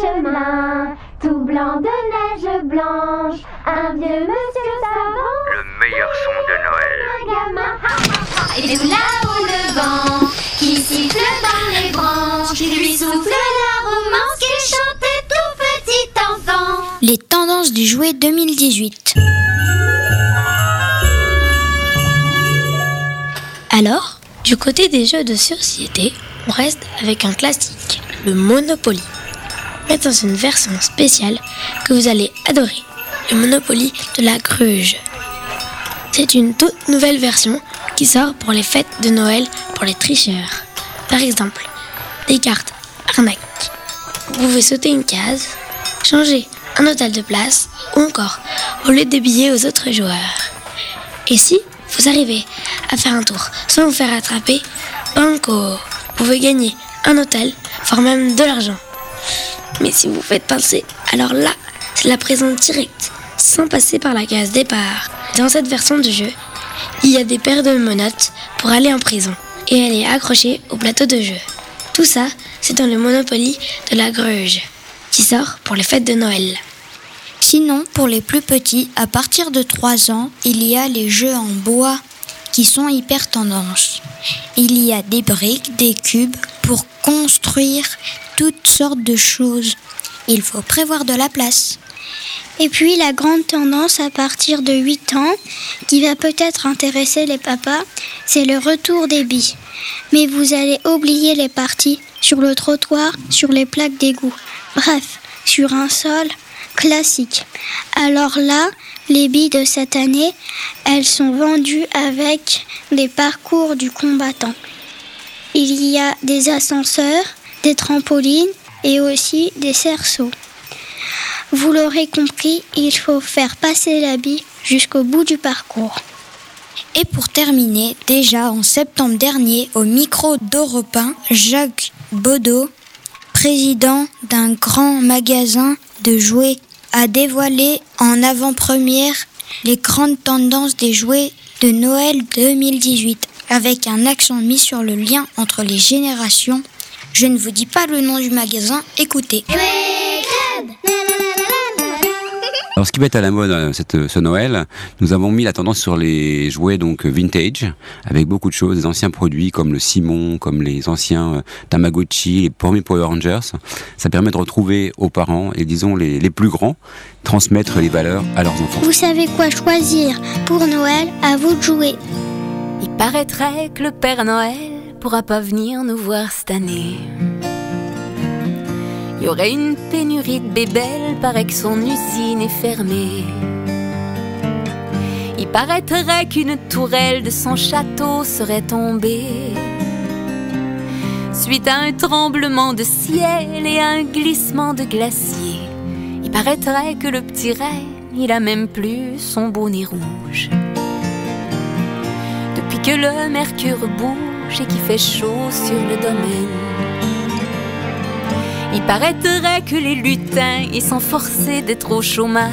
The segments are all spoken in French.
Chemin, tout blanc de neige blanche, un vieux monsieur savant, Le meilleur son de Noël. un gamin, et tout là-haut le vent, qui siffle dans les branches, qui lui souffle la romance qu'il chantait tout petit enfant. Les tendances du jouet 2018. Alors, du côté des jeux de société, on reste avec un classique, le Monopoly. Mais dans une version spéciale que vous allez adorer, le Monopoly de la gruge. C'est une toute nouvelle version qui sort pour les fêtes de Noël pour les tricheurs. Par exemple, des cartes arnaques. Vous pouvez sauter une case, changer un hôtel de place ou encore voler des billets aux autres joueurs. Et si vous arrivez à faire un tour sans vous faire attraper, banco, vous pouvez gagner un hôtel, voire même de l'argent. Mais si vous faites pincer, alors là, c'est la prison directe, sans passer par la case départ. Dans cette version du jeu, il y a des paires de menottes pour aller en prison, et elle est accrochée au plateau de jeu. Tout ça, c'est dans le Monopoly de la Gruge, qui sort pour les fêtes de Noël. Sinon, pour les plus petits, à partir de 3 ans, il y a les jeux en bois qui sont hyper tendance. Il y a des briques, des cubes pour construire toutes sortes de choses. Il faut prévoir de la place. Et puis la grande tendance à partir de 8 ans, qui va peut-être intéresser les papas, c'est le retour des billes. Mais vous allez oublier les parties sur le trottoir, sur les plaques d'égout. Bref, sur un sol classique. Alors là, les billes de cette année, elles sont vendues avec des parcours du combattant. Il y a des ascenseurs, des trampolines et aussi des cerceaux. Vous l'aurez compris, il faut faire passer bille jusqu'au bout du parcours. Et pour terminer, déjà en septembre dernier, au micro d'Europe 1, Jacques Baudot, président d'un grand magasin de jouets, a dévoilé en avant-première les grandes tendances des jouets de Noël 2018, avec un accent mis sur le lien entre les générations. Je ne vous dis pas le nom du magasin, écoutez. Alors, ce qui va être à la mode euh, cette, ce Noël, nous avons mis la tendance sur les jouets donc vintage, avec beaucoup de choses, des anciens produits comme le Simon, comme les anciens euh, Tamagotchi, les premiers Power Rangers. Ça permet de retrouver aux parents et disons les, les plus grands, transmettre les valeurs à leurs enfants. Vous savez quoi choisir pour Noël? À vous de jouer. Il paraîtrait que le Père Noël pourra pas venir nous voir cette année. Il y aurait une pénurie de bébelles, paraît que son usine est fermée. Il paraîtrait qu'une tourelle de son château serait tombée. Suite à un tremblement de ciel et à un glissement de glacier. Il paraîtrait que le petit reine, il a même plus son bonnet rouge. Depuis que le mercure bouge et qu'il fait chaud sur le domaine. Il paraîtrait que les lutins ils sont forcés d'être au chômage.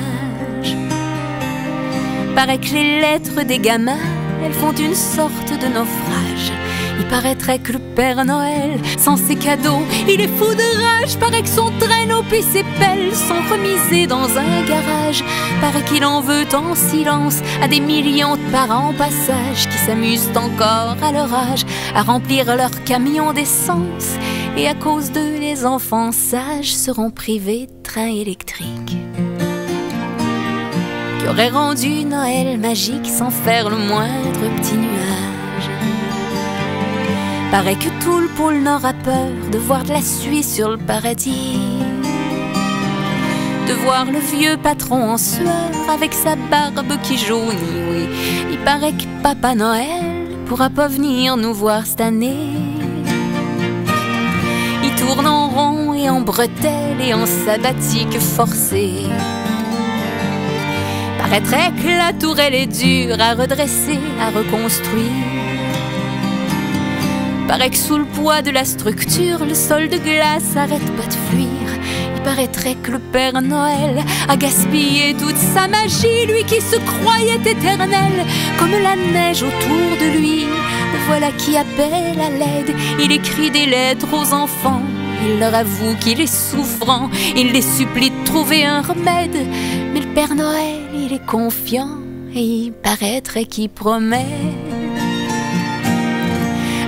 Paraît que les lettres des gamins, elles font une sorte de naufrage. Il paraîtrait que le Père Noël, sans ses cadeaux, il est fou de rage. Paraît que son traîneau puis ses pelles sont remisés dans un garage. Paraît qu'il en veut en silence à des millions de parents en passage qui s'amusent encore à leur âge à remplir leur camion d'essence. Et à cause d'eux, les enfants sages seront privés de train électrique. Qui aurait rendu Noël magique sans faire le moindre petit nuage. Paraît que tout le pôle Nord a peur de voir de la suie sur le paradis. de voir le vieux patron en sueur avec sa barbe qui jaunit. Oui, il paraît que Papa Noël pourra pas venir nous voir cette année. Il tourne en rond et en bretelle et en sabbatique forcée. Paraîtrait que la tourelle est dure à redresser, à reconstruire. Paraît que sous le poids de la structure, le sol de glace arrête pas de fuir. Il paraîtrait que le Père Noël a gaspillé toute sa magie, lui qui se croyait éternel, comme la neige autour de lui. Voilà qui appelle à l'aide, il écrit des lettres aux enfants. Il leur avoue qu'il est souffrant, il les supplie de trouver un remède. Mais le Père Noël, il est confiant et il paraîtrait qu'il promet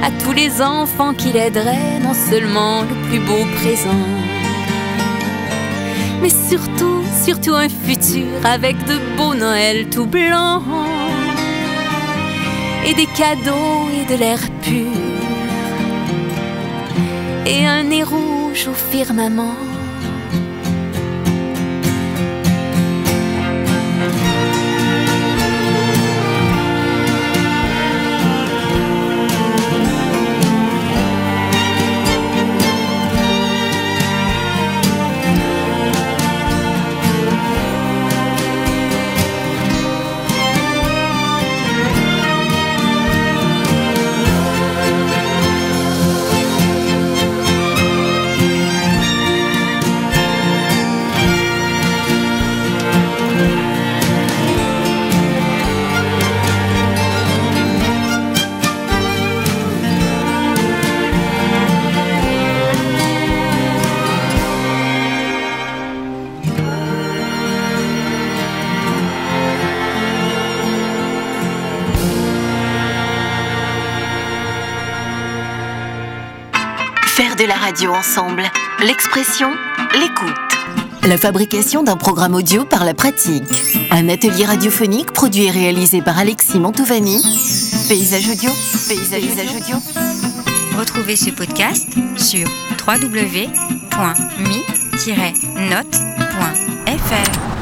à tous les enfants qu'il aiderait non seulement le plus beau présent, mais surtout, surtout un futur avec de beaux Noëls tout blancs et des cadeaux et de l'air pur et un nez rouge au firmament. Faire de la radio ensemble, l'expression, l'écoute. La fabrication d'un programme audio par la pratique. Un atelier radiophonique produit et réalisé par Alexis Mantovani. Paysage audio, paysage, paysage audio. Retrouvez ce podcast sur www.mi-note.fr.